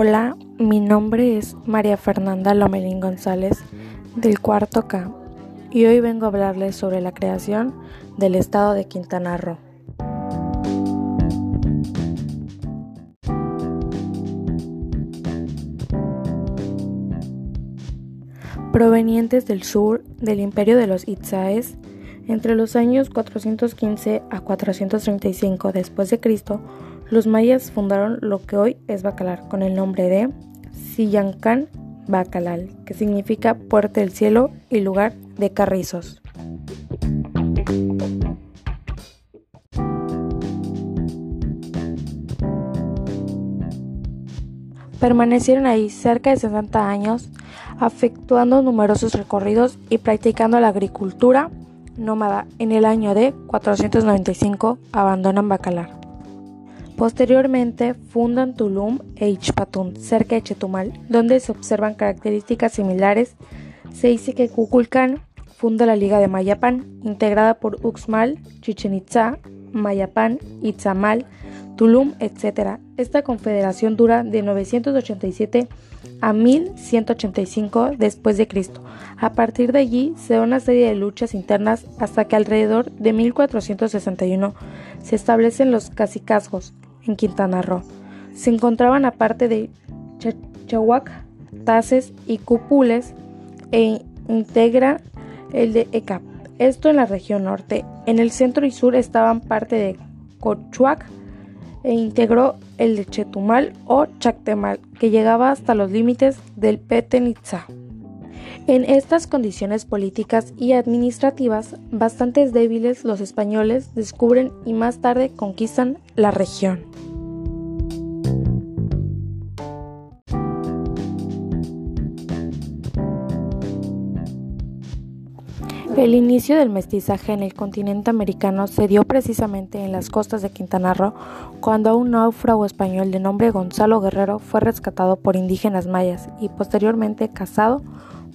Hola, mi nombre es María Fernanda Lomelín González del cuarto K y hoy vengo a hablarles sobre la creación del estado de Quintana Roo. Provenientes del sur del imperio de los Itzaes, entre los años 415 a 435 después de Cristo, los mayas fundaron lo que hoy es Bacalar con el nombre de Sillancán Bacalal, que significa puerta del cielo y lugar de carrizos. Permanecieron ahí cerca de 60 años, efectuando numerosos recorridos y practicando la agricultura nómada. En el año de 495 abandonan Bacalar. Posteriormente fundan Tulum e Ichpatún, cerca de Chetumal, donde se observan características similares. Se dice que Kukulcán funda la Liga de Mayapán, integrada por Uxmal, Chichen Itza, Mayapán, Itzamal, Tulum, etc. Esta confederación dura de 987 a 1185 después de Cristo. A partir de allí se da una serie de luchas internas hasta que alrededor de 1461 se establecen los cacicazgos, en Quintana Roo. Se encontraban aparte de Chachahuac, Taces y Cupules e integra el de Ecap. Esto en la región norte. En el centro y sur estaban parte de Cochuac e integró el de Chetumal o Chactemal, que llegaba hasta los límites del Petenitza. En estas condiciones políticas y administrativas bastante débiles, los españoles descubren y más tarde conquistan la región. El inicio del mestizaje en el continente americano se dio precisamente en las costas de Quintana Roo, cuando un náufrago español de nombre Gonzalo Guerrero fue rescatado por indígenas mayas y posteriormente casado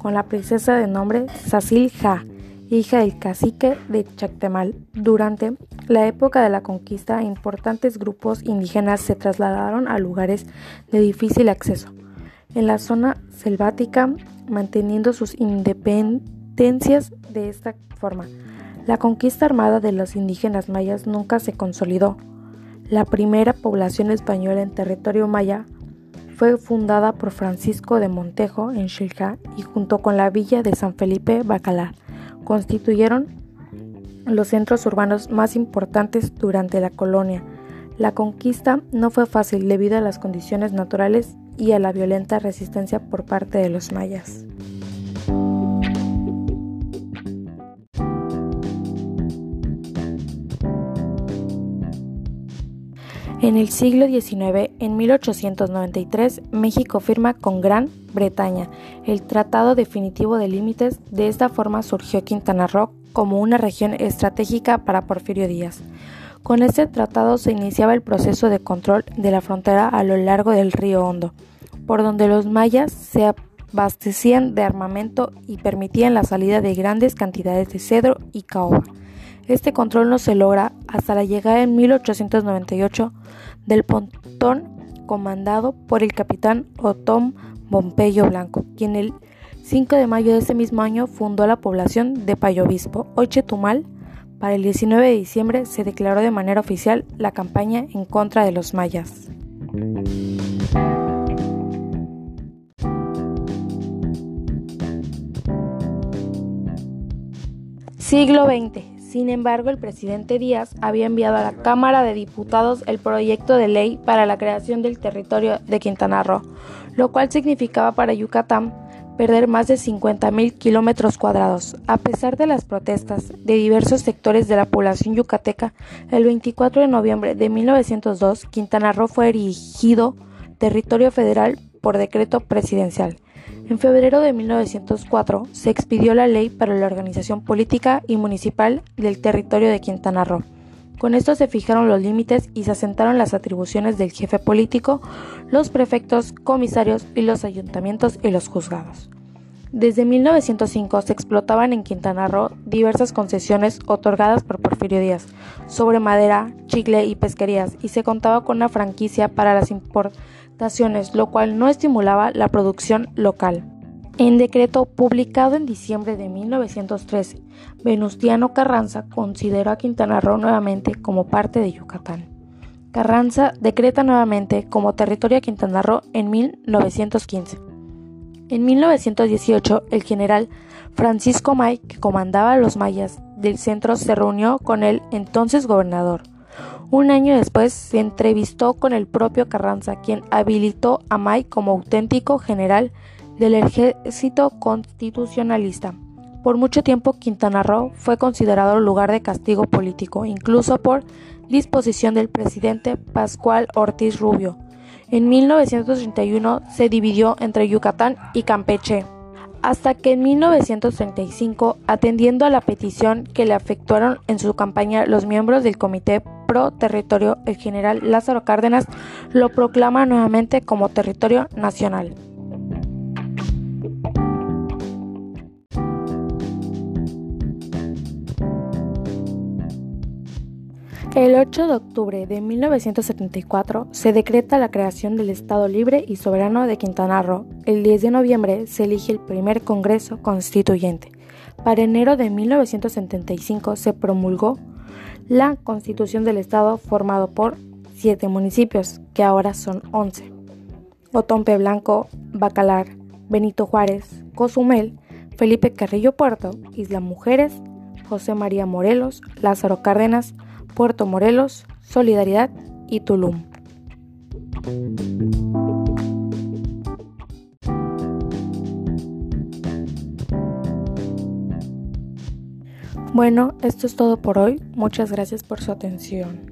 con la princesa de nombre Sacil Ja, hija del cacique de Chactemal. Durante la época de la conquista, importantes grupos indígenas se trasladaron a lugares de difícil acceso en la zona selvática, manteniendo sus independencias de esta forma. La conquista armada de los indígenas mayas nunca se consolidó. La primera población española en territorio maya fue fundada por Francisco de Montejo en Xilca y junto con la villa de San Felipe Bacalar constituyeron los centros urbanos más importantes durante la colonia. La conquista no fue fácil debido a las condiciones naturales y a la violenta resistencia por parte de los mayas. En el siglo XIX, en 1893, México firma con Gran Bretaña el Tratado Definitivo de Límites. De esta forma surgió Quintana Roo como una región estratégica para Porfirio Díaz. Con este tratado se iniciaba el proceso de control de la frontera a lo largo del río Hondo, por donde los mayas se abastecían de armamento y permitían la salida de grandes cantidades de cedro y caoba. Este control no se logra hasta la llegada en 1898 del pontón comandado por el capitán Otón Pompeyo Blanco, quien el 5 de mayo de ese mismo año fundó la población de Payobispo, hoy Chetumal. Para el 19 de diciembre se declaró de manera oficial la campaña en contra de los mayas. Siglo XX. Sin embargo, el presidente Díaz había enviado a la Cámara de Diputados el proyecto de ley para la creación del territorio de Quintana Roo, lo cual significaba para Yucatán perder más de 50.000 kilómetros cuadrados. A pesar de las protestas de diversos sectores de la población yucateca, el 24 de noviembre de 1902, Quintana Roo fue erigido territorio federal por decreto presidencial. En febrero de 1904 se expidió la ley para la organización política y municipal del territorio de Quintana Roo. Con esto se fijaron los límites y se asentaron las atribuciones del jefe político, los prefectos, comisarios y los ayuntamientos y los juzgados. Desde 1905 se explotaban en Quintana Roo diversas concesiones otorgadas por Porfirio Díaz sobre madera, chicle y pesquerías y se contaba con una franquicia para las importaciones, lo cual no estimulaba la producción local. En decreto publicado en diciembre de 1913, Venustiano Carranza consideró a Quintana Roo nuevamente como parte de Yucatán. Carranza decreta nuevamente como territorio a Quintana Roo en 1915. En 1918, el general Francisco May, que comandaba a los mayas del centro, se reunió con el entonces gobernador. Un año después se entrevistó con el propio Carranza, quien habilitó a May como auténtico general del ejército constitucionalista. Por mucho tiempo Quintana Roo fue considerado lugar de castigo político, incluso por disposición del presidente Pascual Ortiz Rubio. En 1931 se dividió entre Yucatán y Campeche, hasta que en 1935, atendiendo a la petición que le afectuaron en su campaña los miembros del Comité Pro Territorio, el general Lázaro Cárdenas lo proclama nuevamente como territorio nacional. El 8 de octubre de 1974 se decreta la creación del Estado Libre y Soberano de Quintana Roo. El 10 de noviembre se elige el primer Congreso Constituyente. Para enero de 1975 se promulgó la Constitución del Estado formado por siete municipios, que ahora son 11. Otompe Blanco, Bacalar, Benito Juárez, Cozumel, Felipe Carrillo Puerto, Isla Mujeres, José María Morelos, Lázaro Cárdenas, Puerto Morelos, Solidaridad y Tulum. Bueno, esto es todo por hoy. Muchas gracias por su atención.